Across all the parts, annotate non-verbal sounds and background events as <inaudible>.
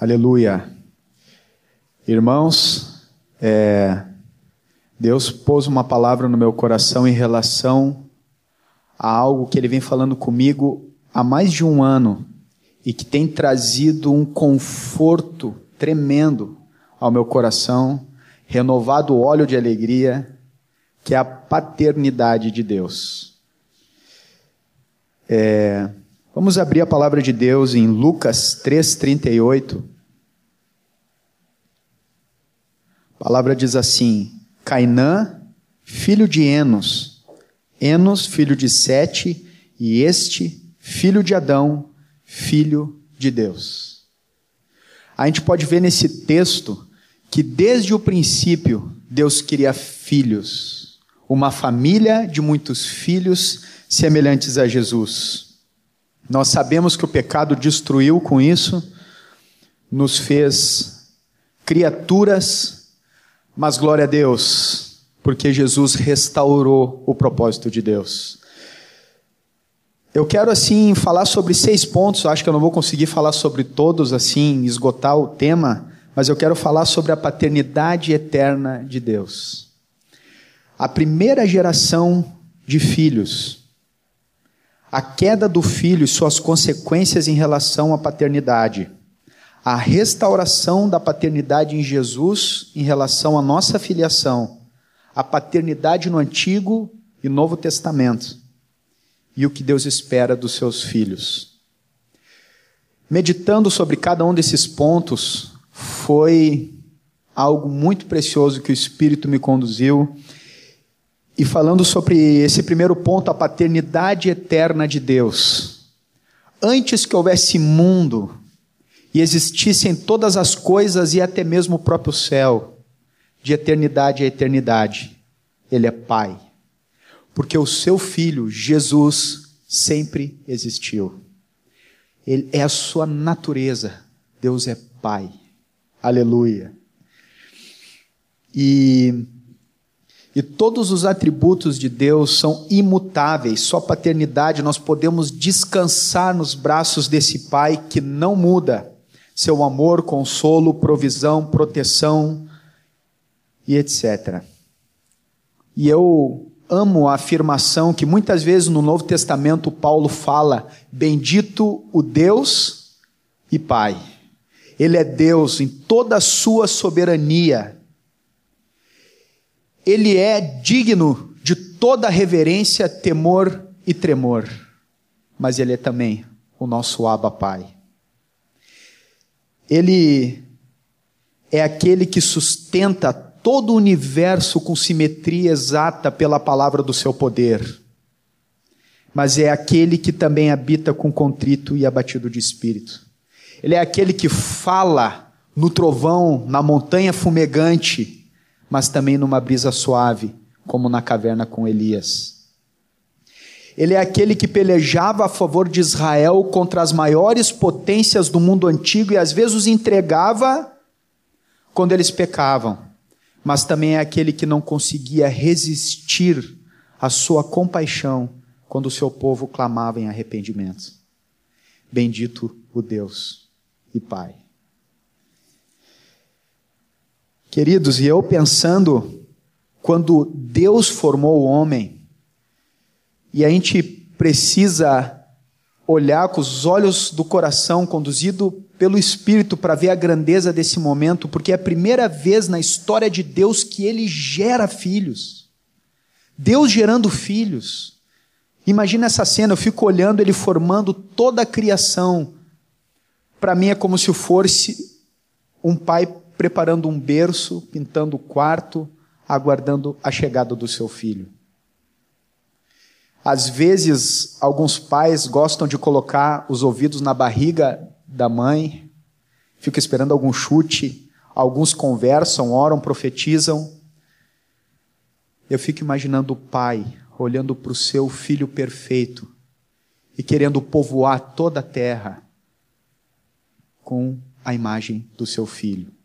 Aleluia. Irmãos, é, Deus pôs uma palavra no meu coração em relação a algo que Ele vem falando comigo há mais de um ano e que tem trazido um conforto tremendo ao meu coração, renovado óleo de alegria, que é a paternidade de Deus. É, Vamos abrir a palavra de Deus em Lucas 3,38. A palavra diz assim: Cainã, filho de Enos, Enos, filho de Sete, e este, filho de Adão, filho de Deus. A gente pode ver nesse texto que desde o princípio Deus queria filhos, uma família de muitos filhos semelhantes a Jesus. Nós sabemos que o pecado destruiu com isso, nos fez criaturas, mas glória a Deus, porque Jesus restaurou o propósito de Deus. Eu quero assim falar sobre seis pontos, acho que eu não vou conseguir falar sobre todos assim, esgotar o tema, mas eu quero falar sobre a paternidade eterna de Deus. A primeira geração de filhos a queda do filho e suas consequências em relação à paternidade, a restauração da paternidade em Jesus em relação à nossa filiação, a paternidade no Antigo e Novo Testamento. E o que Deus espera dos seus filhos. Meditando sobre cada um desses pontos, foi algo muito precioso que o Espírito me conduziu e falando sobre esse primeiro ponto, a paternidade eterna de Deus. Antes que houvesse mundo e existissem todas as coisas e até mesmo o próprio céu, de eternidade a eternidade, Ele é Pai. Porque o seu Filho, Jesus, sempre existiu. Ele é a sua natureza. Deus é Pai. Aleluia. E e todos os atributos de Deus são imutáveis, só paternidade, nós podemos descansar nos braços desse Pai que não muda. Seu amor, consolo, provisão, proteção e etc. E eu amo a afirmação que muitas vezes no Novo Testamento Paulo fala: Bendito o Deus e Pai. Ele é Deus em toda a sua soberania, ele é digno de toda reverência, temor e tremor, mas ele é também o nosso Abba Pai. Ele é aquele que sustenta todo o universo com simetria exata pela palavra do seu poder. Mas é aquele que também habita com contrito e abatido de espírito. Ele é aquele que fala no trovão, na montanha fumegante, mas também numa brisa suave, como na caverna com Elias. Ele é aquele que pelejava a favor de Israel contra as maiores potências do mundo antigo e às vezes os entregava quando eles pecavam, mas também é aquele que não conseguia resistir à sua compaixão quando o seu povo clamava em arrependimento. Bendito o Deus e Pai. Queridos, e eu pensando, quando Deus formou o homem, e a gente precisa olhar com os olhos do coração, conduzido pelo Espírito, para ver a grandeza desse momento, porque é a primeira vez na história de Deus que ele gera filhos. Deus gerando filhos. Imagina essa cena, eu fico olhando ele formando toda a criação. Para mim é como se fosse um pai preparando um berço, pintando o quarto, aguardando a chegada do seu filho. Às vezes, alguns pais gostam de colocar os ouvidos na barriga da mãe, ficam esperando algum chute, alguns conversam, oram, profetizam. Eu fico imaginando o pai olhando para o seu filho perfeito e querendo povoar toda a terra com a imagem do seu filho.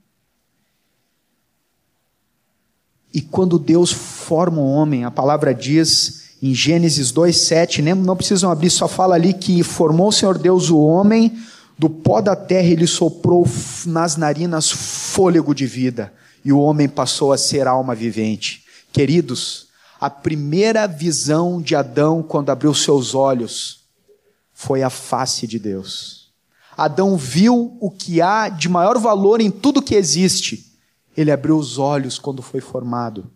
E quando Deus forma o homem, a palavra diz em Gênesis 2:7, não precisam abrir, só fala ali que formou o Senhor Deus o homem Do pó da terra ele soprou nas narinas fôlego de vida, e o homem passou a ser alma vivente. Queridos, a primeira visão de Adão quando abriu seus olhos foi a face de Deus. Adão viu o que há de maior valor em tudo que existe. Ele abriu os olhos quando foi formado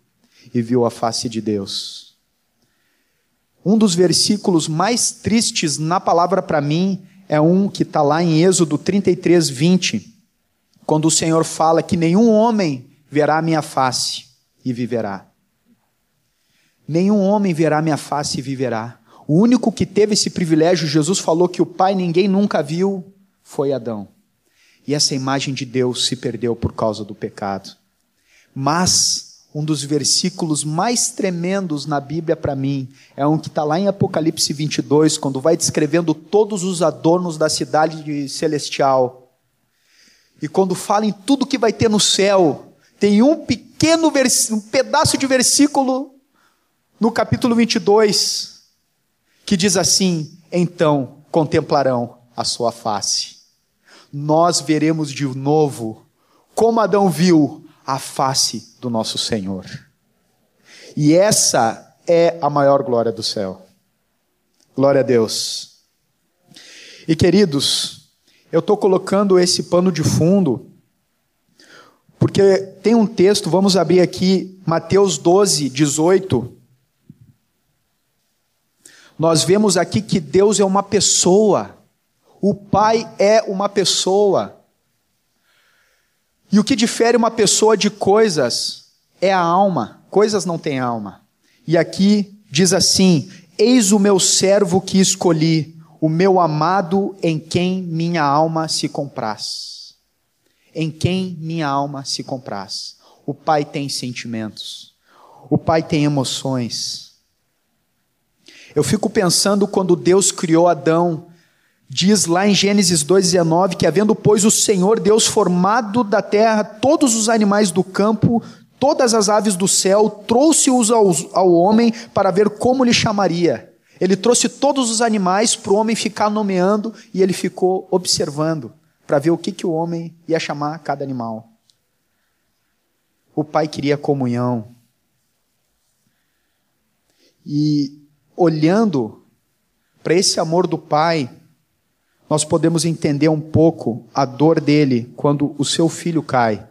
e viu a face de Deus. Um dos versículos mais tristes na palavra para mim é um que está lá em Êxodo 33, 20, quando o Senhor fala que nenhum homem verá a minha face e viverá. Nenhum homem verá minha face e viverá. O único que teve esse privilégio, Jesus falou que o Pai ninguém nunca viu, foi Adão. E essa imagem de Deus se perdeu por causa do pecado. Mas um dos versículos mais tremendos na Bíblia para mim é um que está lá em Apocalipse 22, quando vai descrevendo todos os adornos da cidade celestial. E quando fala em tudo que vai ter no céu, tem um pequeno um pedaço de versículo no capítulo 22, que diz assim: Então contemplarão a sua face. Nós veremos de novo, como Adão viu, a face do nosso Senhor. E essa é a maior glória do céu. Glória a Deus. E queridos, eu estou colocando esse pano de fundo, porque tem um texto, vamos abrir aqui, Mateus 12, 18 nós vemos aqui que Deus é uma pessoa, o Pai é uma pessoa. E o que difere uma pessoa de coisas é a alma, coisas não têm alma. E aqui diz assim: Eis o meu servo que escolhi, o meu amado em quem minha alma se compraz. Em quem minha alma se compraz. O Pai tem sentimentos, o Pai tem emoções. Eu fico pensando quando Deus criou Adão, diz lá em Gênesis 2,19 que, havendo, pois, o Senhor Deus formado da terra todos os animais do campo, todas as aves do céu, trouxe-os ao, ao homem para ver como lhe chamaria. Ele trouxe todos os animais para o homem ficar nomeando e ele ficou observando para ver o que, que o homem ia chamar cada animal. O pai queria comunhão. E olhando para esse amor do Pai, nós podemos entender um pouco a dor dele quando o seu filho cai.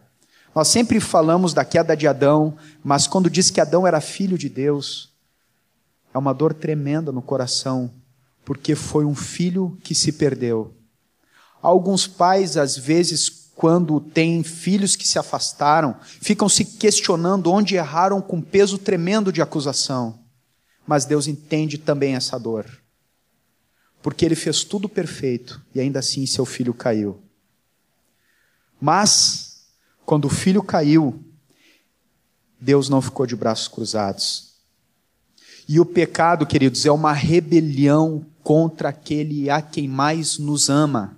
Nós sempre falamos da queda de Adão, mas quando diz que Adão era filho de Deus, é uma dor tremenda no coração, porque foi um filho que se perdeu. Alguns pais, às vezes, quando têm filhos que se afastaram, ficam se questionando onde erraram com peso tremendo de acusação mas Deus entende também essa dor. Porque ele fez tudo perfeito e ainda assim seu filho caiu. Mas, quando o filho caiu, Deus não ficou de braços cruzados. E o pecado, queridos, é uma rebelião contra aquele a quem mais nos ama.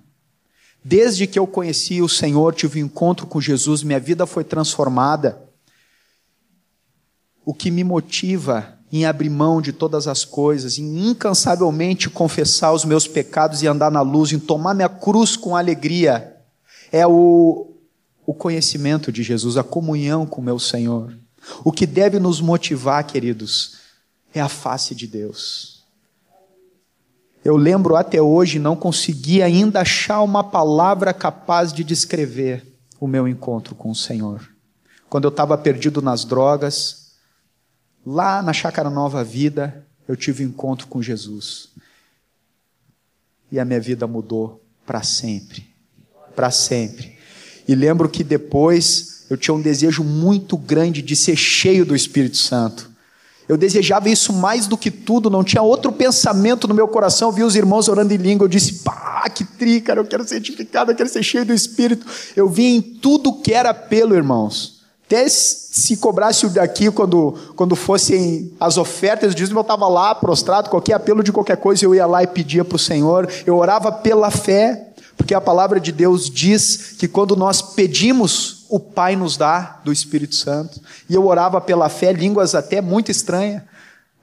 Desde que eu conheci o Senhor, tive um encontro com Jesus, minha vida foi transformada. O que me motiva em abrir mão de todas as coisas, em incansavelmente confessar os meus pecados e andar na luz, em tomar minha cruz com alegria, é o, o conhecimento de Jesus, a comunhão com o meu Senhor. O que deve nos motivar, queridos, é a face de Deus. Eu lembro até hoje, não consegui ainda achar uma palavra capaz de descrever o meu encontro com o Senhor. Quando eu estava perdido nas drogas, Lá na Chácara Nova Vida, eu tive um encontro com Jesus. E a minha vida mudou para sempre. Para sempre. E lembro que depois eu tinha um desejo muito grande de ser cheio do Espírito Santo. Eu desejava isso mais do que tudo, não tinha outro pensamento no meu coração. Eu vi os irmãos orando em língua, eu disse: pá, que tri, cara, eu quero ser edificado, eu quero ser cheio do Espírito. Eu vi em tudo que era pelo, irmãos. Até se cobrasse daqui quando, quando fossem as ofertas, eu estava lá prostrado, qualquer apelo de qualquer coisa, eu ia lá e pedia para o Senhor. Eu orava pela fé, porque a palavra de Deus diz que quando nós pedimos, o Pai nos dá do Espírito Santo. E eu orava pela fé, línguas até muito estranhas,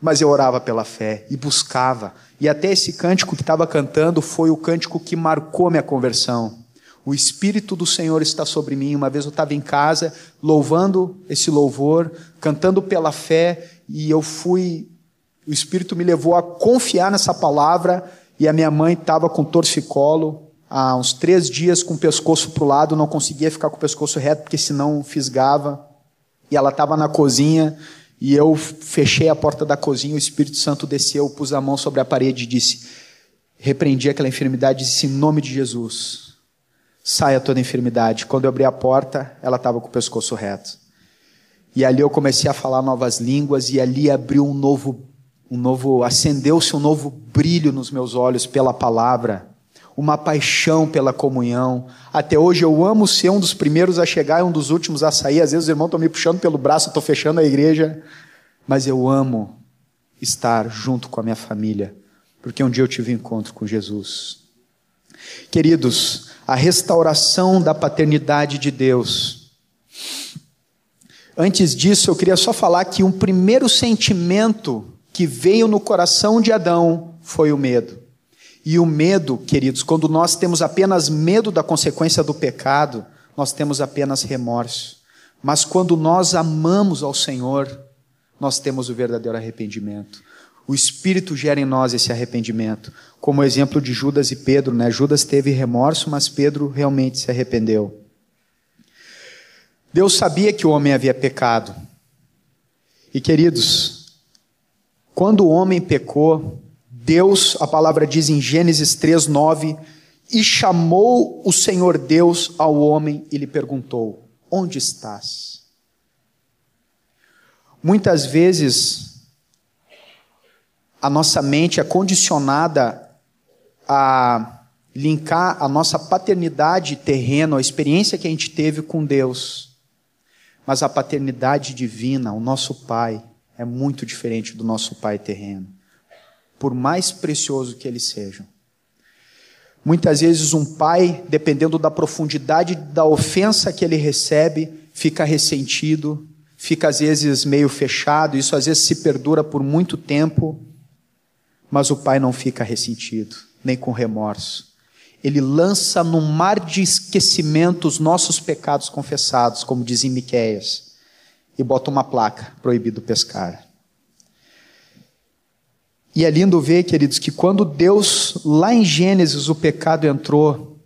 Mas eu orava pela fé e buscava. E até esse cântico que estava cantando foi o cântico que marcou minha conversão. O Espírito do Senhor está sobre mim. Uma vez eu estava em casa, louvando esse louvor, cantando pela fé, e eu fui. O Espírito me levou a confiar nessa palavra, e a minha mãe estava com torcicolo, há uns três dias com o pescoço para o lado, não conseguia ficar com o pescoço reto, porque senão fisgava. E ela estava na cozinha, e eu fechei a porta da cozinha, o Espírito Santo desceu, pus a mão sobre a parede e disse: repreendi aquela enfermidade disse: em nome de Jesus, saia toda enfermidade. Quando eu abri a porta, ela estava com o pescoço reto. E ali eu comecei a falar novas línguas e ali abriu um novo, um novo, acendeu-se um novo brilho nos meus olhos pela palavra uma paixão pela comunhão. Até hoje eu amo ser um dos primeiros a chegar e um dos últimos a sair. Às vezes os irmãos estão me puxando pelo braço, estou fechando a igreja. Mas eu amo estar junto com a minha família, porque um dia eu tive um encontro com Jesus. Queridos, a restauração da paternidade de Deus. Antes disso, eu queria só falar que um primeiro sentimento que veio no coração de Adão foi o medo. E o medo, queridos, quando nós temos apenas medo da consequência do pecado, nós temos apenas remorso. Mas quando nós amamos ao Senhor, nós temos o verdadeiro arrependimento. O Espírito gera em nós esse arrependimento. Como o exemplo de Judas e Pedro, né? Judas teve remorso, mas Pedro realmente se arrependeu. Deus sabia que o homem havia pecado. E queridos, quando o homem pecou, Deus, a palavra diz em Gênesis 3:9, e chamou o Senhor Deus ao homem e lhe perguntou: Onde estás? Muitas vezes a nossa mente é condicionada a linkar a nossa paternidade terrena, a experiência que a gente teve com Deus. Mas a paternidade divina, o nosso Pai, é muito diferente do nosso Pai terreno por mais precioso que eles sejam. Muitas vezes, um pai, dependendo da profundidade da ofensa que ele recebe, fica ressentido, fica às vezes meio fechado, isso às vezes se perdura por muito tempo, mas o pai não fica ressentido, nem com remorso. Ele lança no mar de esquecimento os nossos pecados confessados, como diz em Miquéias, e bota uma placa: proibido pescar. E é lindo ver, queridos, que quando Deus, lá em Gênesis, o pecado entrou,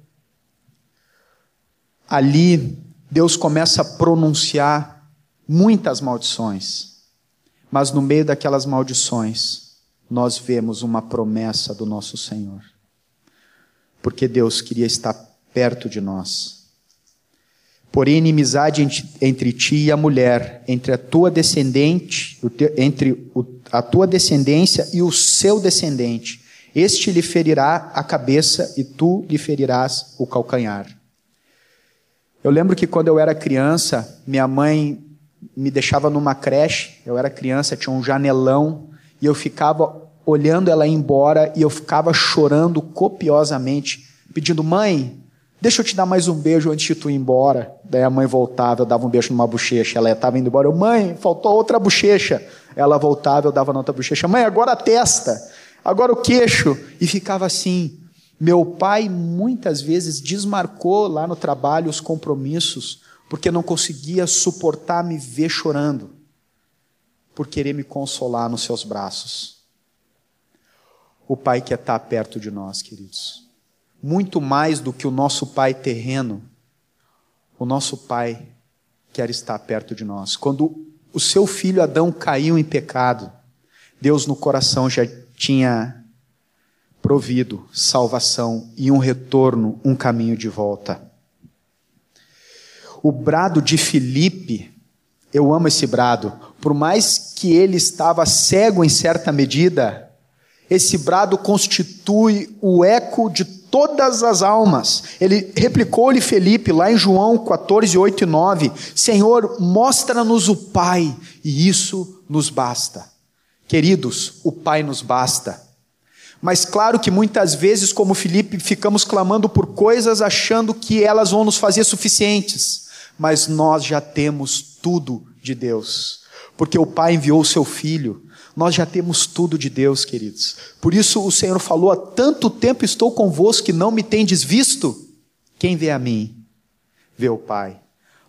ali Deus começa a pronunciar muitas maldições. Mas no meio daquelas maldições, nós vemos uma promessa do nosso Senhor. Porque Deus queria estar perto de nós. Porém, inimizade entre ti e a mulher, entre a tua descendente, entre a tua descendência e o seu descendente. Este lhe ferirá a cabeça e tu lhe ferirás o calcanhar. Eu lembro que quando eu era criança, minha mãe me deixava numa creche, eu era criança, tinha um janelão, e eu ficava olhando ela ir embora e eu ficava chorando copiosamente, pedindo: "Mãe, Deixa eu te dar mais um beijo antes de tu ir embora. Daí a mãe voltava, eu dava um beijo numa bochecha. Ela estava indo embora. Eu, mãe, faltou outra bochecha. Ela voltava, eu dava outra bochecha. Mãe, agora a testa. Agora o queixo. E ficava assim. Meu pai muitas vezes desmarcou lá no trabalho os compromissos, porque não conseguia suportar me ver chorando, por querer me consolar nos seus braços. O pai quer estar perto de nós, queridos muito mais do que o nosso pai terreno, o nosso pai quer estar perto de nós. Quando o seu filho Adão caiu em pecado, Deus no coração já tinha provido salvação e um retorno, um caminho de volta. O brado de Filipe, eu amo esse brado, por mais que ele estava cego em certa medida, esse brado constitui o eco de todas as almas. Ele replicou-lhe Felipe lá em João 14, 8 e 9: Senhor, mostra-nos o Pai, e isso nos basta. Queridos, o Pai nos basta. Mas claro que muitas vezes, como Felipe, ficamos clamando por coisas achando que elas vão nos fazer suficientes. Mas nós já temos tudo de Deus. Porque o Pai enviou o seu Filho, Nós já temos tudo de Deus, queridos. Por isso o Senhor falou: há tanto tempo estou convosco que não me tendes visto. Quem vê a mim, vê o Pai.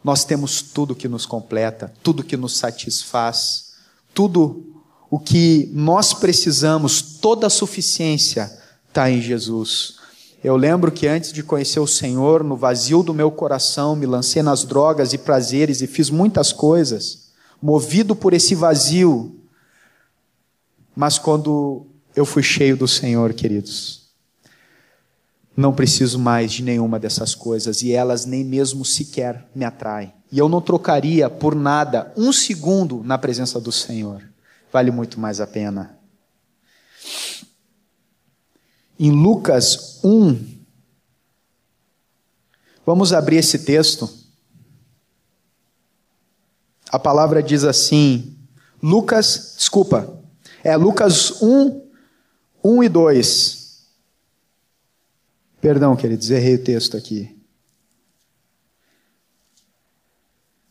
Nós temos tudo que nos completa, tudo que nos satisfaz, tudo o que nós precisamos, toda a suficiência está em Jesus. Eu lembro que antes de conhecer o Senhor, no vazio do meu coração, me lancei nas drogas e prazeres e fiz muitas coisas, movido por esse vazio. Mas quando eu fui cheio do Senhor, queridos, não preciso mais de nenhuma dessas coisas e elas nem mesmo sequer me atraem. E eu não trocaria por nada um segundo na presença do Senhor. Vale muito mais a pena em Lucas 1. Vamos abrir esse texto. A palavra diz assim, Lucas, desculpa, é Lucas 1, 1 e 2. Perdão, queridos, errei o texto aqui.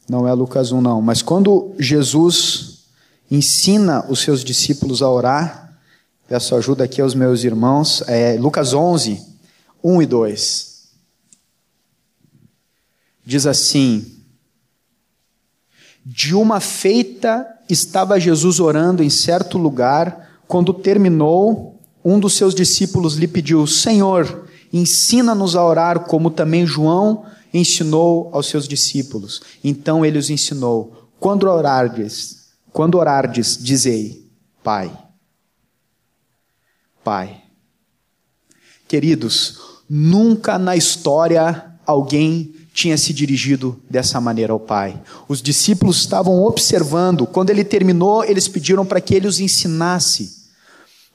Não é Lucas 1, não. Mas quando Jesus ensina os seus discípulos a orar, Peço ajuda aqui aos meus irmãos. É, Lucas 11, 1 e 2. Diz assim: De uma feita estava Jesus orando em certo lugar, quando terminou, um dos seus discípulos lhe pediu: Senhor, ensina-nos a orar, como também João ensinou aos seus discípulos. Então ele os ensinou: Quando orardes, quando orardes, dizei: Pai Pai. Queridos, nunca na história alguém tinha se dirigido dessa maneira ao Pai. Os discípulos estavam observando, quando ele terminou, eles pediram para que ele os ensinasse.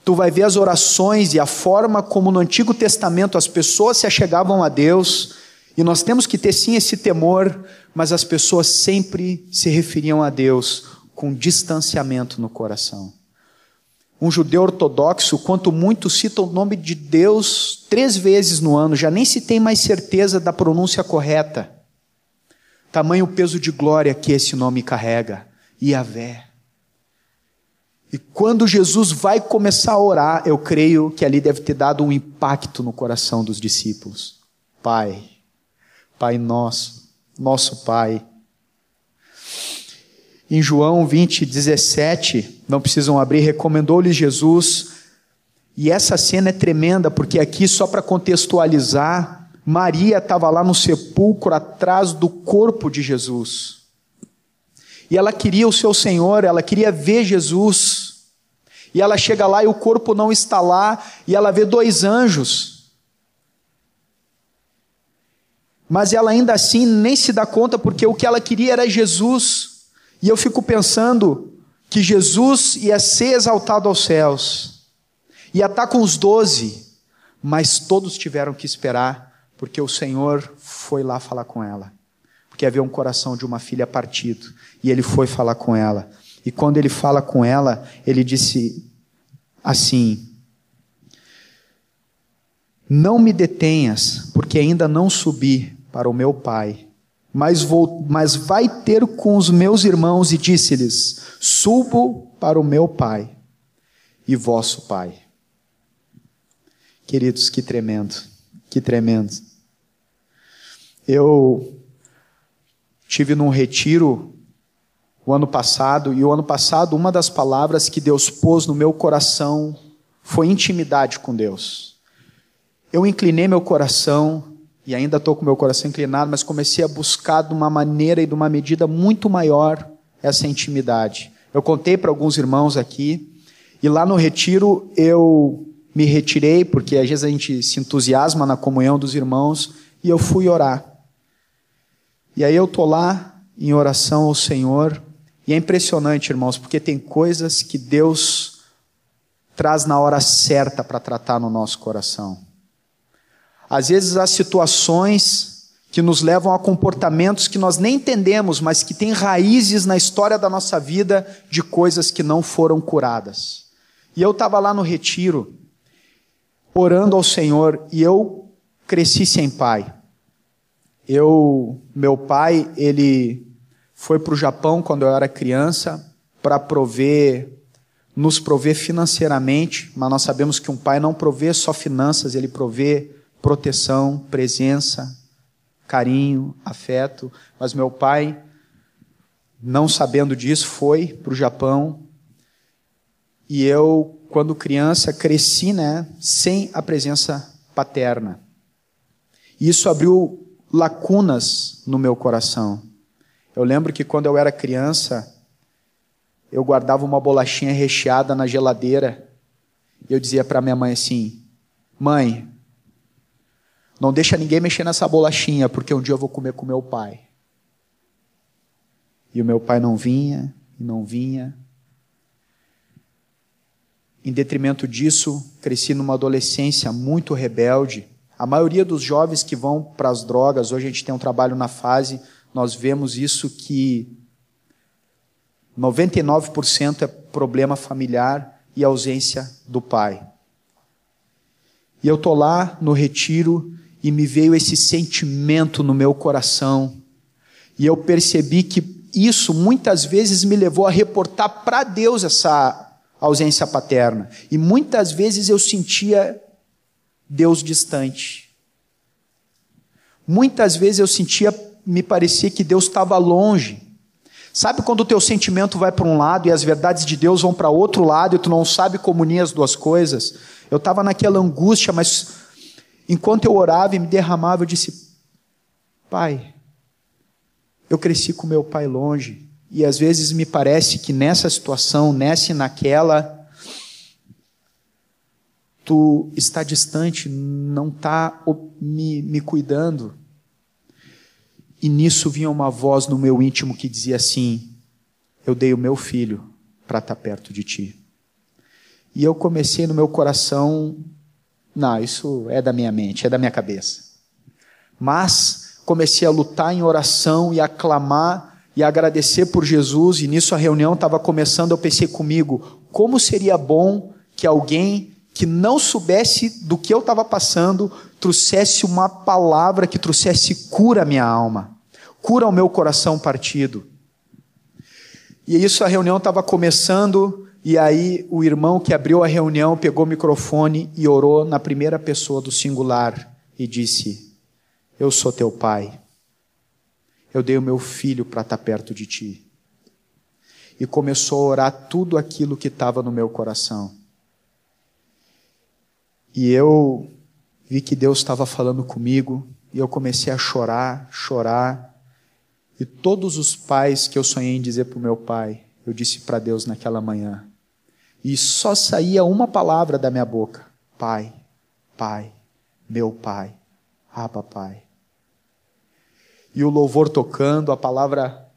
Tu vai ver as orações e a forma como no Antigo Testamento as pessoas se achegavam a Deus, e nós temos que ter sim esse temor, mas as pessoas sempre se referiam a Deus com distanciamento no coração. Um judeu ortodoxo, quanto muito, cita o nome de Deus três vezes no ano, já nem se tem mais certeza da pronúncia correta. Tamanho peso de glória que esse nome carrega, Yahvé. E quando Jesus vai começar a orar, eu creio que ali deve ter dado um impacto no coração dos discípulos. Pai, Pai nosso, nosso Pai. Em João 20, 17, não precisam abrir, recomendou-lhe Jesus. E essa cena é tremenda, porque aqui, só para contextualizar, Maria estava lá no sepulcro atrás do corpo de Jesus. E ela queria o seu Senhor, ela queria ver Jesus. E ela chega lá e o corpo não está lá, e ela vê dois anjos. Mas ela ainda assim nem se dá conta, porque o que ela queria era Jesus. E eu fico pensando que Jesus ia ser exaltado aos céus, ia estar com os doze, mas todos tiveram que esperar, porque o Senhor foi lá falar com ela. Porque havia um coração de uma filha partido, e ele foi falar com ela. E quando ele fala com ela, ele disse assim: Não me detenhas, porque ainda não subi para o meu Pai mas, vou, mas vai ter com os meus irmãos e disse-lhes: Subo para o meu Pai e vosso Pai. Queridos, que tremendo, que tremendo. Eu tive num retiro o ano passado, e o ano passado, uma das palavras que Deus pôs no meu coração foi intimidade com Deus. Eu inclinei meu coração e ainda estou com meu coração inclinado, mas comecei a buscar de uma maneira e de uma medida muito maior essa intimidade. Eu contei para alguns irmãos aqui, e lá no retiro eu me retirei, porque às vezes a gente se entusiasma na comunhão dos irmãos, e eu fui orar. E aí eu estou lá em oração ao Senhor, e é impressionante, irmãos, porque tem coisas que Deus traz na hora certa para tratar no nosso coração. Às vezes há situações que nos levam a comportamentos que nós nem entendemos, mas que têm raízes na história da nossa vida de coisas que não foram curadas. E eu estava lá no retiro, orando ao Senhor, e eu cresci sem pai. Eu, meu pai, ele foi para o Japão quando eu era criança para prover nos prover financeiramente, mas nós sabemos que um pai não provê só finanças, ele provê proteção, presença, carinho, afeto. Mas meu pai, não sabendo disso, foi para o Japão e eu, quando criança, cresci né, sem a presença paterna. E isso abriu lacunas no meu coração. Eu lembro que quando eu era criança, eu guardava uma bolachinha recheada na geladeira e eu dizia para minha mãe assim: Mãe, não deixa ninguém mexer nessa bolachinha, porque um dia eu vou comer com meu pai. E o meu pai não vinha, e não vinha. Em detrimento disso, cresci numa adolescência muito rebelde. A maioria dos jovens que vão para as drogas, hoje a gente tem um trabalho na fase, nós vemos isso que 99% é problema familiar e ausência do pai. E eu tô lá no retiro e me veio esse sentimento no meu coração. E eu percebi que isso muitas vezes me levou a reportar para Deus essa ausência paterna. E muitas vezes eu sentia Deus distante. Muitas vezes eu sentia, me parecia que Deus estava longe. Sabe quando o teu sentimento vai para um lado e as verdades de Deus vão para outro lado e tu não sabe como unir as duas coisas? Eu estava naquela angústia, mas enquanto eu orava e me derramava, eu disse: Pai, eu cresci com meu pai longe e às vezes me parece que nessa situação, nessa e naquela, tu está distante, não está me, me cuidando. E nisso vinha uma voz no meu íntimo que dizia assim: Eu dei o meu filho para estar tá perto de ti. E eu comecei no meu coração, não, isso é da minha mente, é da minha cabeça. Mas comecei a lutar em oração e a clamar e a agradecer por Jesus, e nisso a reunião estava começando, eu pensei comigo, como seria bom que alguém que não soubesse do que eu estava passando trouxesse uma palavra que trouxesse cura à minha alma cura o meu coração partido. E isso a reunião estava começando, e aí o irmão que abriu a reunião pegou o microfone e orou na primeira pessoa do singular e disse: Eu sou teu pai. Eu dei o meu filho para estar tá perto de ti. E começou a orar tudo aquilo que estava no meu coração. E eu vi que Deus estava falando comigo, e eu comecei a chorar, chorar, e todos os pais que eu sonhei em dizer para o meu pai, eu disse para Deus naquela manhã. E só saía uma palavra da minha boca: Pai, Pai, meu Pai, ah, papai. E o louvor tocando, a palavra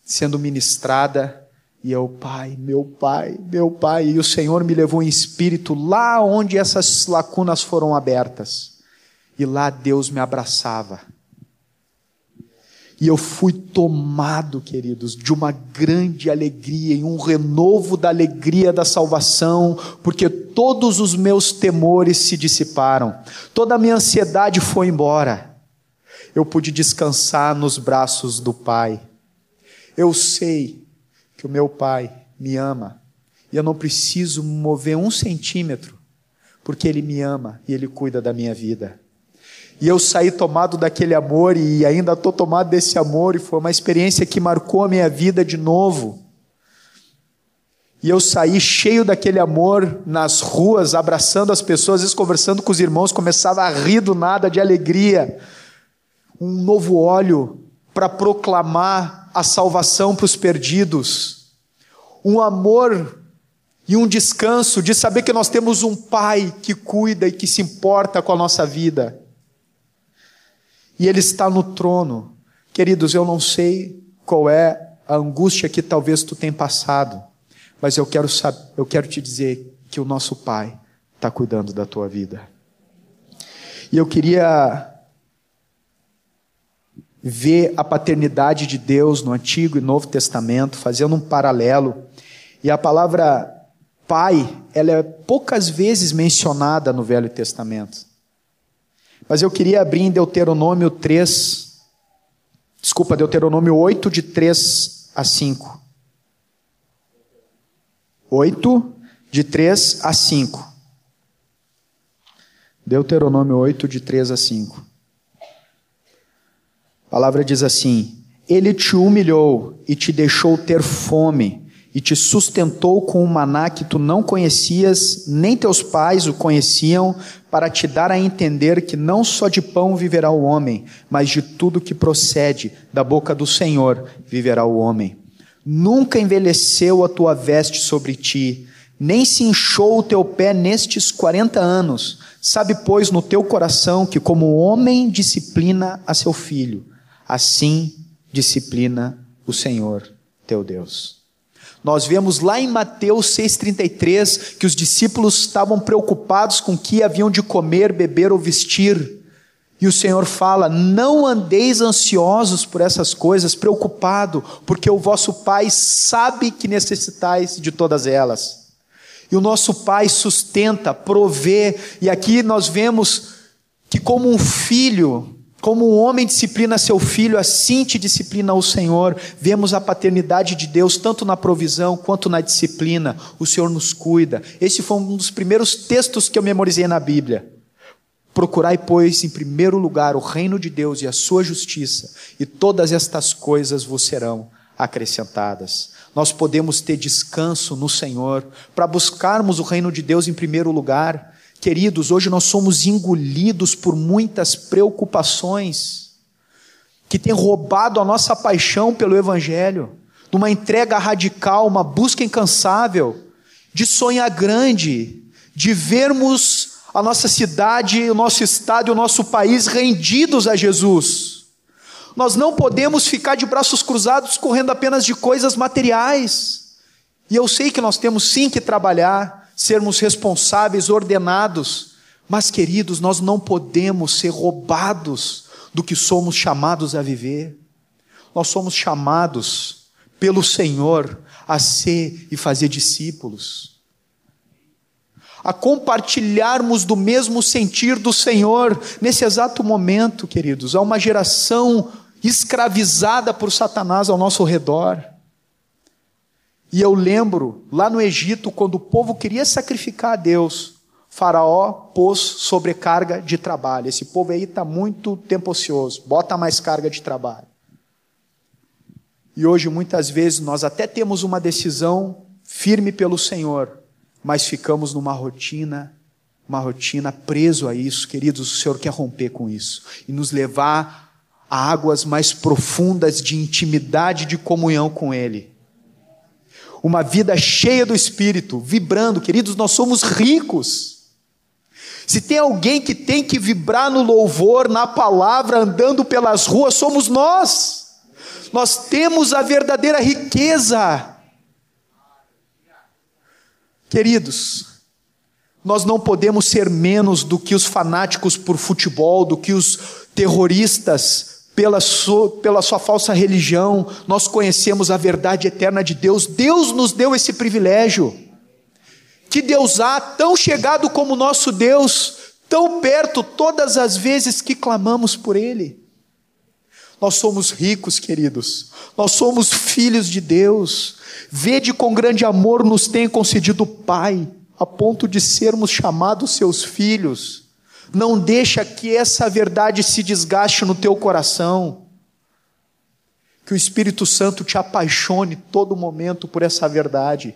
sendo ministrada, e eu, Pai, meu Pai, meu Pai. E o Senhor me levou em espírito lá onde essas lacunas foram abertas. E lá Deus me abraçava e eu fui tomado, queridos, de uma grande alegria, em um renovo da alegria da salvação, porque todos os meus temores se dissiparam, toda a minha ansiedade foi embora. Eu pude descansar nos braços do Pai. Eu sei que o meu Pai me ama e eu não preciso mover um centímetro, porque Ele me ama e Ele cuida da minha vida. E eu saí tomado daquele amor e ainda estou tomado desse amor, e foi uma experiência que marcou a minha vida de novo. E eu saí cheio daquele amor nas ruas, abraçando as pessoas, às vezes conversando com os irmãos, começava a rir do nada de alegria. Um novo óleo para proclamar a salvação para os perdidos. Um amor e um descanso de saber que nós temos um Pai que cuida e que se importa com a nossa vida e Ele está no trono. Queridos, eu não sei qual é a angústia que talvez tu tenha passado, mas eu quero, eu quero te dizer que o nosso Pai está cuidando da tua vida. E eu queria ver a paternidade de Deus no Antigo e Novo Testamento, fazendo um paralelo. E a palavra pai, ela é poucas vezes mencionada no Velho Testamento. Mas eu queria abrir em Deuteronômio 3, desculpa, Deuteronômio 8, de 3 a 5. 8, de 3 a 5. Deuteronômio 8, de 3 a 5. A palavra diz assim: Ele te humilhou e te deixou ter fome, e te sustentou com um maná que tu não conhecias, nem teus pais o conheciam, para te dar a entender que não só de pão viverá o homem, mas de tudo que procede da boca do Senhor viverá o homem. Nunca envelheceu a tua veste sobre ti, nem se inchou o teu pé nestes quarenta anos. Sabe, pois, no teu coração que, como homem disciplina a seu filho, assim disciplina o Senhor teu Deus. Nós vemos lá em Mateus 6,33 que os discípulos estavam preocupados com o que haviam de comer, beber ou vestir. E o Senhor fala: Não andeis ansiosos por essas coisas, preocupado, porque o vosso Pai sabe que necessitais de todas elas. E o nosso Pai sustenta, provê, e aqui nós vemos que, como um filho, como um homem disciplina seu filho, assim te disciplina o Senhor. Vemos a paternidade de Deus tanto na provisão quanto na disciplina. O Senhor nos cuida. Esse foi um dos primeiros textos que eu memorizei na Bíblia. Procurai, pois, em primeiro lugar o reino de Deus e a sua justiça, e todas estas coisas vos serão acrescentadas. Nós podemos ter descanso no Senhor para buscarmos o reino de Deus em primeiro lugar Queridos, hoje nós somos engolidos por muitas preocupações que têm roubado a nossa paixão pelo Evangelho, numa entrega radical, uma busca incansável, de sonhar grande, de vermos a nossa cidade, o nosso estado e o nosso país rendidos a Jesus. Nós não podemos ficar de braços cruzados correndo apenas de coisas materiais. E eu sei que nós temos sim que trabalhar, sermos responsáveis, ordenados, mas queridos, nós não podemos ser roubados do que somos chamados a viver. Nós somos chamados pelo Senhor a ser e fazer discípulos, a compartilharmos do mesmo sentir do Senhor nesse exato momento, queridos. Há uma geração escravizada por Satanás ao nosso redor. E eu lembro, lá no Egito, quando o povo queria sacrificar a Deus, Faraó pôs sobrecarga de trabalho. Esse povo aí está muito tempo ocioso, bota mais carga de trabalho. E hoje, muitas vezes, nós até temos uma decisão firme pelo Senhor, mas ficamos numa rotina, uma rotina preso a isso. Queridos, o Senhor quer romper com isso e nos levar a águas mais profundas de intimidade, de comunhão com Ele uma vida cheia do Espírito, vibrando. Queridos, nós somos ricos. Se tem alguém que tem que vibrar no louvor, na palavra, andando pelas ruas, somos nós. Nós temos a verdadeira riqueza. Queridos, nós não podemos ser menos do que os fanáticos por futebol, do que os terroristas pela sua, pela sua falsa religião, nós conhecemos a verdade eterna de Deus. Deus nos deu esse privilégio. Que Deus há, tão chegado como nosso Deus, tão perto todas as vezes que clamamos por Ele. Nós somos ricos, queridos, nós somos filhos de Deus. Vede com grande amor nos tem concedido o Pai, a ponto de sermos chamados seus filhos. Não deixa que essa verdade se desgaste no teu coração. Que o Espírito Santo te apaixone todo momento por essa verdade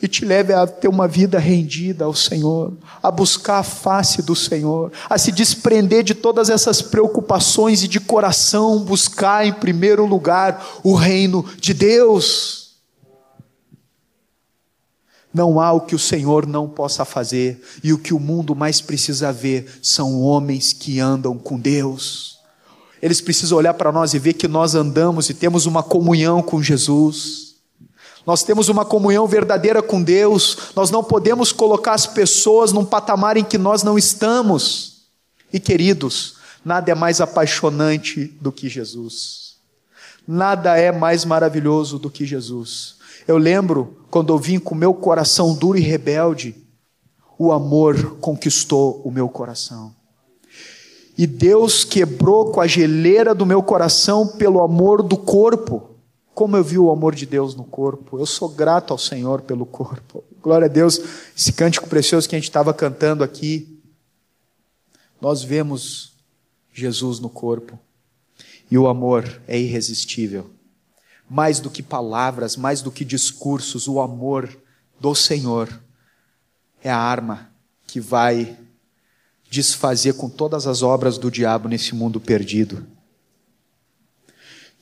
e te leve a ter uma vida rendida ao Senhor, a buscar a face do Senhor, a se desprender de todas essas preocupações e de coração buscar em primeiro lugar o reino de Deus. Não há o que o Senhor não possa fazer, e o que o mundo mais precisa ver são homens que andam com Deus. Eles precisam olhar para nós e ver que nós andamos e temos uma comunhão com Jesus. Nós temos uma comunhão verdadeira com Deus. Nós não podemos colocar as pessoas num patamar em que nós não estamos. E queridos, nada é mais apaixonante do que Jesus. Nada é mais maravilhoso do que Jesus. Eu lembro quando eu vim com meu coração duro e rebelde, o amor conquistou o meu coração. E Deus quebrou com a geleira do meu coração pelo amor do corpo, Como eu vi o amor de Deus no corpo. Eu sou grato ao Senhor pelo corpo. Glória a Deus, esse cântico precioso que a gente estava cantando aqui. Nós vemos Jesus no corpo. E o amor é irresistível. Mais do que palavras, mais do que discursos, o amor do Senhor é a arma que vai desfazer com todas as obras do diabo nesse mundo perdido.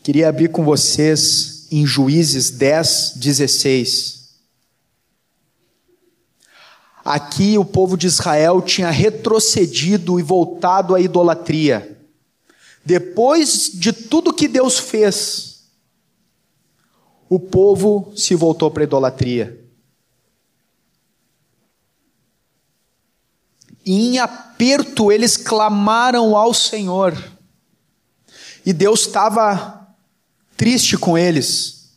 Queria abrir com vocês em Juízes 10, 16. Aqui o povo de Israel tinha retrocedido e voltado à idolatria. Depois de tudo que Deus fez, o povo se voltou para a idolatria. E em aperto eles clamaram ao Senhor. E Deus estava triste com eles.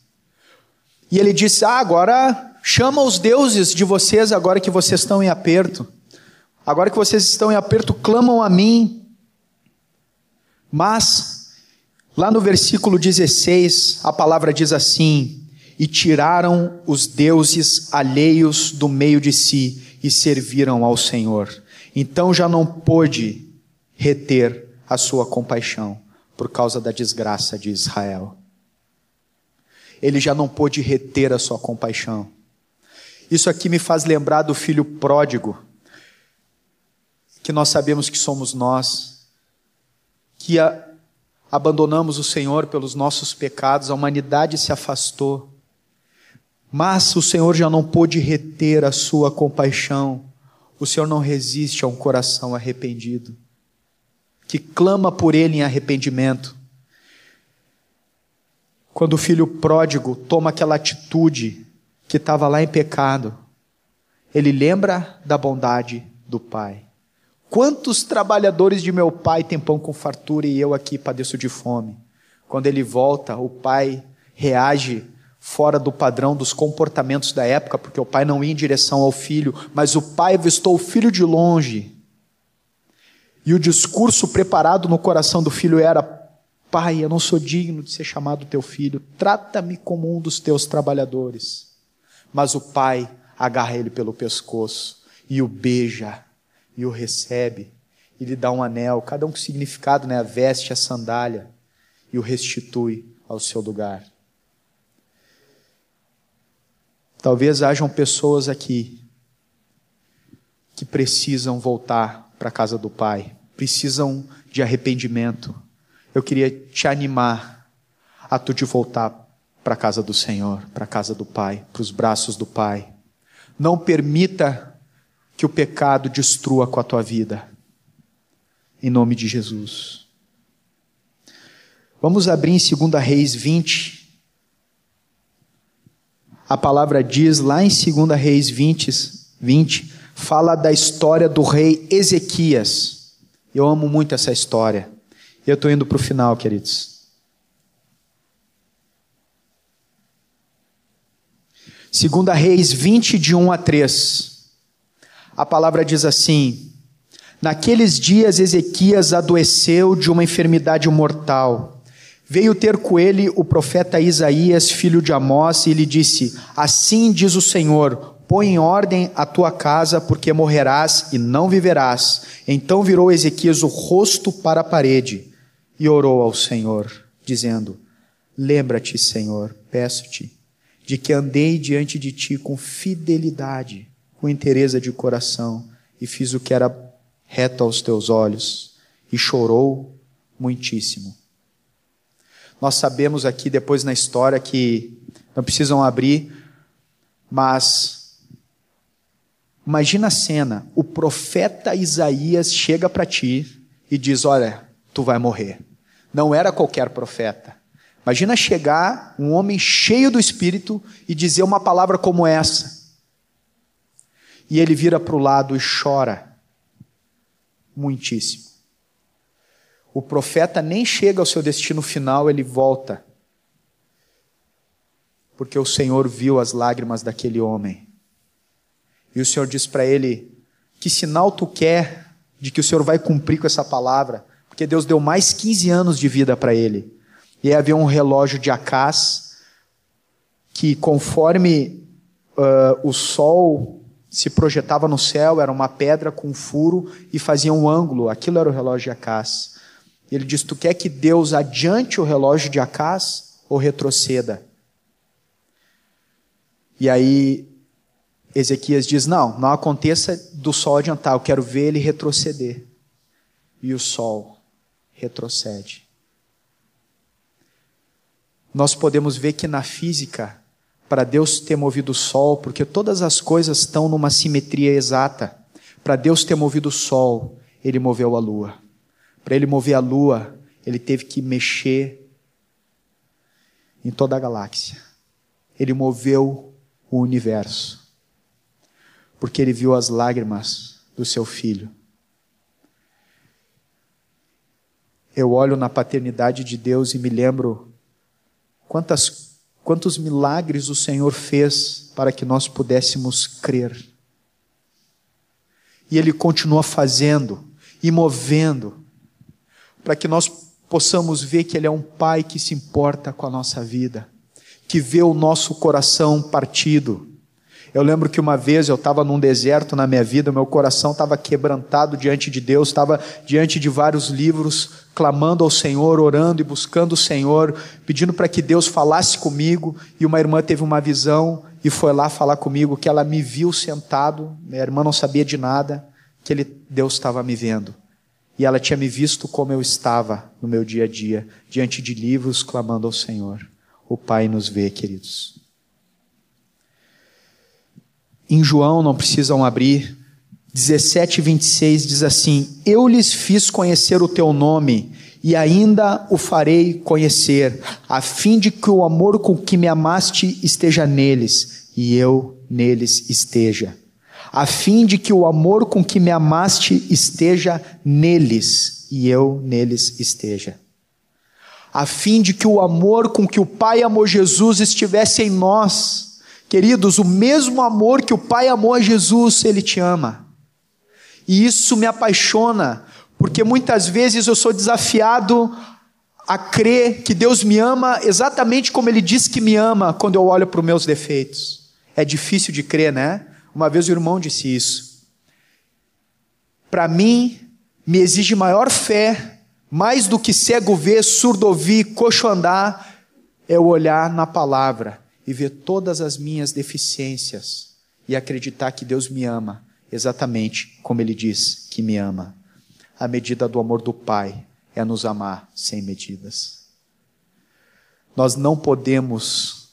E ele disse: Ah, agora chama os deuses de vocês, agora que vocês estão em aperto. Agora que vocês estão em aperto, clamam a mim. Mas, lá no versículo 16, a palavra diz assim: E tiraram os deuses alheios do meio de si e serviram ao Senhor. Então já não pôde reter a sua compaixão por causa da desgraça de Israel. Ele já não pôde reter a sua compaixão. Isso aqui me faz lembrar do filho pródigo, que nós sabemos que somos nós, que a, abandonamos o Senhor pelos nossos pecados, a humanidade se afastou, mas o Senhor já não pôde reter a sua compaixão o Senhor não resiste a um coração arrependido, que clama por Ele em arrependimento. Quando o filho pródigo toma aquela atitude que estava lá em pecado, ele lembra da bondade do Pai. Quantos trabalhadores de meu pai têm pão com fartura e eu aqui padeço de fome? Quando ele volta, o pai reage fora do padrão dos comportamentos da época, porque o pai não ia em direção ao filho, mas o pai avistou o filho de longe. E o discurso preparado no coração do filho era: Pai, eu não sou digno de ser chamado teu filho, trata-me como um dos teus trabalhadores. Mas o pai agarra ele pelo pescoço e o beija e o recebe e lhe dá um anel, cada um com significado, né? A veste, a sandália, e o restitui ao seu lugar. Talvez hajam pessoas aqui que precisam voltar para a casa do Pai, precisam de arrependimento. Eu queria te animar a tu de voltar para a casa do Senhor, para a casa do Pai, para os braços do Pai. Não permita que o pecado destrua com a tua vida. Em nome de Jesus. Vamos abrir em 2 Reis 20, a palavra diz lá em 2 Reis 20, 20, fala da história do rei Ezequias. Eu amo muito essa história. Eu estou indo para o final, queridos. Segunda Reis 20, de 1 a 3. A palavra diz assim: Naqueles dias Ezequias adoeceu de uma enfermidade mortal Veio ter com ele o profeta Isaías, filho de Amós, e lhe disse: Assim diz o Senhor: Põe em ordem a tua casa, porque morrerás e não viverás. Então virou Ezequias o rosto para a parede e orou ao Senhor, dizendo: Lembra-te, Senhor, peço-te, de que andei diante de ti com fidelidade, com interesse de coração, e fiz o que era reto aos teus olhos. E chorou muitíssimo. Nós sabemos aqui depois na história que não precisam abrir, mas imagina a cena: o profeta Isaías chega para ti e diz: Olha, tu vai morrer. Não era qualquer profeta. Imagina chegar um homem cheio do Espírito e dizer uma palavra como essa. E ele vira para o lado e chora muitíssimo. O profeta nem chega ao seu destino final, ele volta. Porque o Senhor viu as lágrimas daquele homem. E o Senhor diz para ele: Que sinal tu quer de que o Senhor vai cumprir com essa palavra? Porque Deus deu mais 15 anos de vida para ele. E aí havia um relógio de Acás que conforme uh, o sol se projetava no céu, era uma pedra com furo e fazia um ângulo. Aquilo era o relógio de Acás. Ele diz: Tu quer que Deus adiante o relógio de Acás ou retroceda? E aí Ezequias diz: Não, não aconteça do sol adiantar, eu quero ver ele retroceder. E o sol retrocede. Nós podemos ver que na física, para Deus ter movido o sol, porque todas as coisas estão numa simetria exata, para Deus ter movido o sol, ele moveu a lua. Para ele mover a lua, ele teve que mexer em toda a galáxia. Ele moveu o universo. Porque ele viu as lágrimas do seu filho. Eu olho na paternidade de Deus e me lembro quantas, quantos milagres o Senhor fez para que nós pudéssemos crer. E Ele continua fazendo e movendo para que nós possamos ver que Ele é um Pai que se importa com a nossa vida, que vê o nosso coração partido. Eu lembro que uma vez eu estava num deserto na minha vida, meu coração estava quebrantado diante de Deus, estava diante de vários livros, clamando ao Senhor, orando e buscando o Senhor, pedindo para que Deus falasse comigo. E uma irmã teve uma visão e foi lá falar comigo que ela me viu sentado, minha irmã não sabia de nada, que ele, Deus estava me vendo e ela tinha me visto como eu estava no meu dia a dia, diante de livros, clamando ao Senhor. O Pai nos vê, queridos. Em João, não precisam abrir, 17, 26 diz assim: Eu lhes fiz conhecer o teu nome e ainda o farei conhecer, a fim de que o amor com que me amaste esteja neles e eu neles esteja a fim de que o amor com que me amaste esteja neles e eu neles esteja. A fim de que o amor com que o Pai amou Jesus estivesse em nós. Queridos, o mesmo amor que o Pai amou a Jesus, Ele te ama. E isso me apaixona, porque muitas vezes eu sou desafiado a crer que Deus me ama exatamente como Ele diz que me ama quando eu olho para os meus defeitos. É difícil de crer, né? Uma vez o irmão disse isso. Para mim, me exige maior fé, mais do que cego ver, surdo ouvir, coxo andar, é o olhar na palavra e ver todas as minhas deficiências e acreditar que Deus me ama, exatamente como Ele diz que me ama. A medida do amor do Pai é nos amar sem medidas. Nós não podemos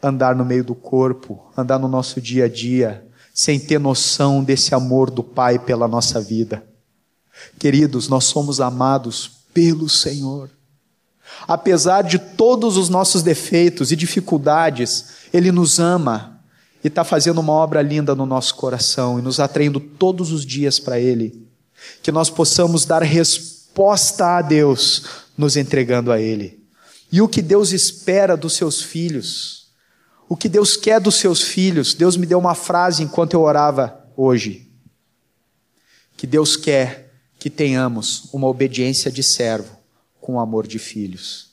andar no meio do corpo, andar no nosso dia a dia, sem ter noção desse amor do Pai pela nossa vida. Queridos, nós somos amados pelo Senhor. Apesar de todos os nossos defeitos e dificuldades, Ele nos ama e está fazendo uma obra linda no nosso coração e nos atraindo todos os dias para Ele. Que nós possamos dar resposta a Deus, nos entregando a Ele. E o que Deus espera dos seus filhos o que Deus quer dos seus filhos. Deus me deu uma frase enquanto eu orava hoje. Que Deus quer que tenhamos uma obediência de servo com o amor de filhos.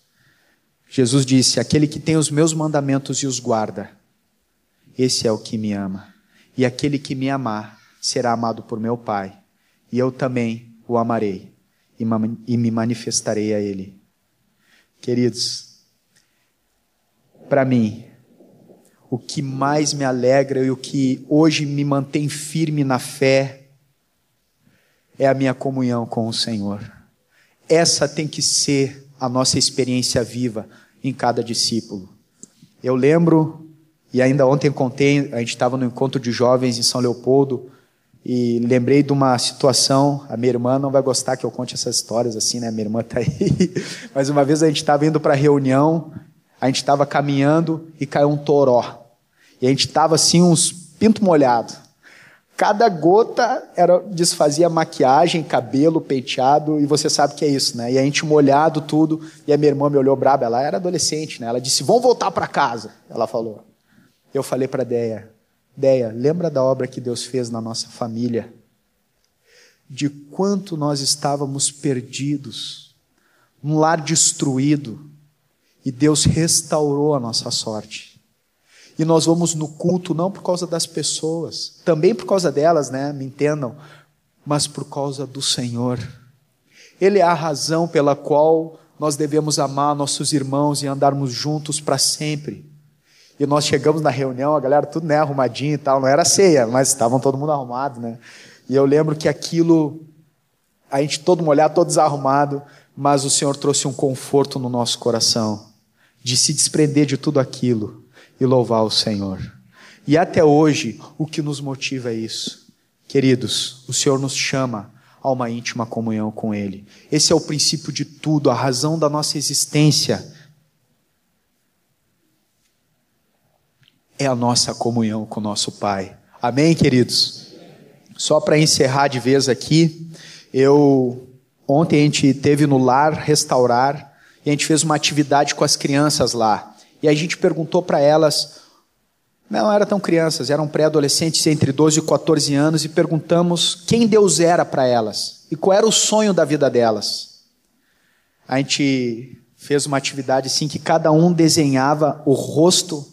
Jesus disse: Aquele que tem os meus mandamentos e os guarda, esse é o que me ama. E aquele que me amar será amado por meu Pai, e eu também o amarei e me manifestarei a Ele. Queridos, para mim, o que mais me alegra e o que hoje me mantém firme na fé é a minha comunhão com o Senhor. Essa tem que ser a nossa experiência viva em cada discípulo. Eu lembro, e ainda ontem contei, a gente estava no encontro de jovens em São Leopoldo, e lembrei de uma situação, a minha irmã não vai gostar que eu conte essas histórias assim, né? Minha irmã está aí. <laughs> Mas uma vez a gente estava indo para a reunião, a gente estava caminhando e caiu um toró. E a gente estava assim, uns pinto molhado. Cada gota era desfazia maquiagem, cabelo, penteado, e você sabe que é isso, né? E a gente molhado tudo, e a minha irmã me olhou braba, ela era adolescente, né? Ela disse: "Vamos voltar para casa". Ela falou. Eu falei para Deia: "Deia, lembra da obra que Deus fez na nossa família? De quanto nós estávamos perdidos, um lar destruído, e Deus restaurou a nossa sorte. E nós vamos no culto não por causa das pessoas, também por causa delas, né? Me entendam, mas por causa do Senhor. Ele é a razão pela qual nós devemos amar nossos irmãos e andarmos juntos para sempre. E nós chegamos na reunião, a galera tudo né, arrumadinho e tal, não era ceia, mas estavam todo mundo arrumado, né? E eu lembro que aquilo, a gente todo molhado, todo desarrumado, mas o Senhor trouxe um conforto no nosso coração, de se desprender de tudo aquilo e louvar o Senhor. E até hoje, o que nos motiva é isso. Queridos, o Senhor nos chama a uma íntima comunhão com Ele. Esse é o princípio de tudo, a razão da nossa existência. É a nossa comunhão com o nosso Pai. Amém, queridos? Só para encerrar de vez aqui, eu Ontem a gente teve no lar restaurar e a gente fez uma atividade com as crianças lá. E a gente perguntou para elas, não eram tão crianças, eram pré-adolescentes entre 12 e 14 anos, e perguntamos quem Deus era para elas e qual era o sonho da vida delas. A gente fez uma atividade assim que cada um desenhava o rosto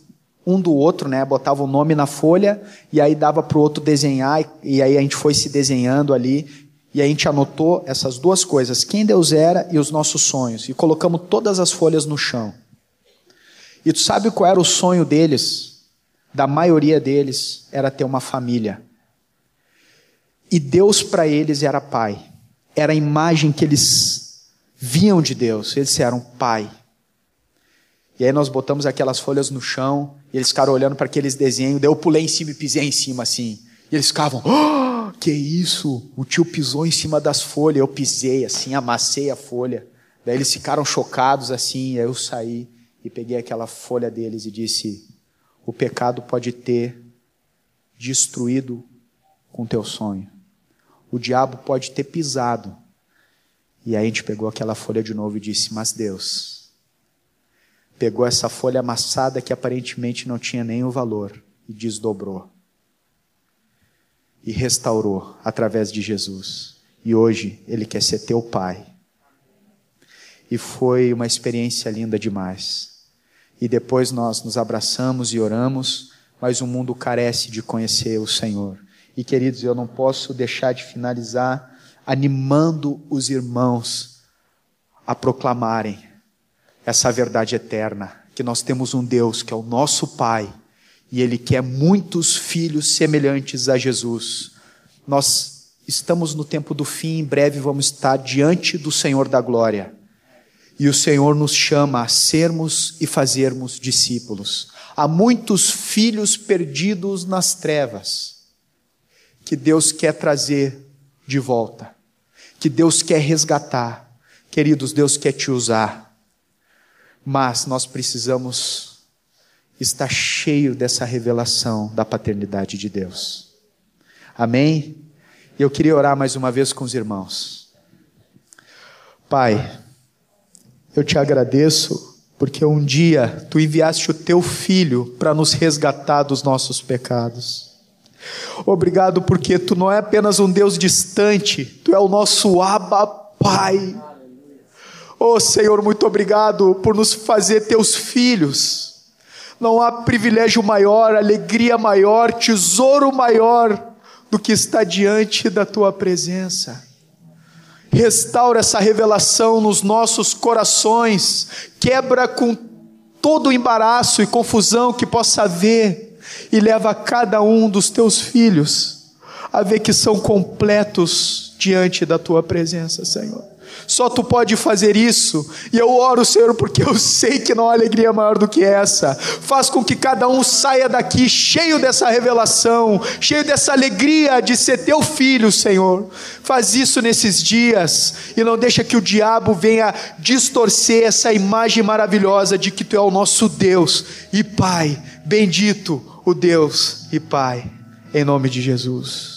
um do outro, né? Botava o nome na folha e aí dava para o outro desenhar e aí a gente foi se desenhando ali e a gente anotou essas duas coisas, quem Deus era e os nossos sonhos, e colocamos todas as folhas no chão. E tu sabe qual era o sonho deles? Da maioria deles era ter uma família. E Deus para eles era pai. Era a imagem que eles viam de Deus. Eles eram pai. E aí nós botamos aquelas folhas no chão, e eles ficaram olhando para aqueles desenhos, daí eu pulei em cima e pisei em cima assim. E eles ficavam, oh, que isso? O tio pisou em cima das folhas, eu pisei assim, amassei a folha. Daí eles ficaram chocados assim, aí eu saí e peguei aquela folha deles e disse: O pecado pode ter destruído com teu sonho. O diabo pode ter pisado. E aí a gente pegou aquela folha de novo e disse: Mas Deus pegou essa folha amassada que aparentemente não tinha o valor e desdobrou e restaurou através de Jesus. E hoje Ele quer ser teu Pai. E foi uma experiência linda demais. E depois nós nos abraçamos e oramos, mas o mundo carece de conhecer o Senhor. E queridos, eu não posso deixar de finalizar animando os irmãos a proclamarem essa verdade eterna, que nós temos um Deus que é o nosso Pai e Ele quer muitos filhos semelhantes a Jesus. Nós estamos no tempo do fim, em breve vamos estar diante do Senhor da glória. E o Senhor nos chama a sermos e fazermos discípulos. Há muitos filhos perdidos nas trevas que Deus quer trazer de volta, que Deus quer resgatar. Queridos, Deus quer te usar, mas nós precisamos está cheio dessa revelação da paternidade de Deus. Amém? Eu queria orar mais uma vez com os irmãos. Pai, eu te agradeço porque um dia tu enviaste o teu filho para nos resgatar dos nossos pecados. Obrigado porque tu não é apenas um Deus distante, tu é o nosso Abba Pai. Oh Senhor, muito obrigado por nos fazer teus filhos não há privilégio maior, alegria maior, tesouro maior do que estar diante da tua presença. Restaura essa revelação nos nossos corações, quebra com todo o embaraço e confusão que possa haver e leva cada um dos teus filhos a ver que são completos diante da tua presença, Senhor. Só tu pode fazer isso. E eu oro, Senhor, porque eu sei que não há alegria maior do que essa. Faz com que cada um saia daqui cheio dessa revelação, cheio dessa alegria de ser teu filho, Senhor. Faz isso nesses dias e não deixa que o diabo venha distorcer essa imagem maravilhosa de que tu é o nosso Deus e Pai. Bendito o Deus e Pai. Em nome de Jesus.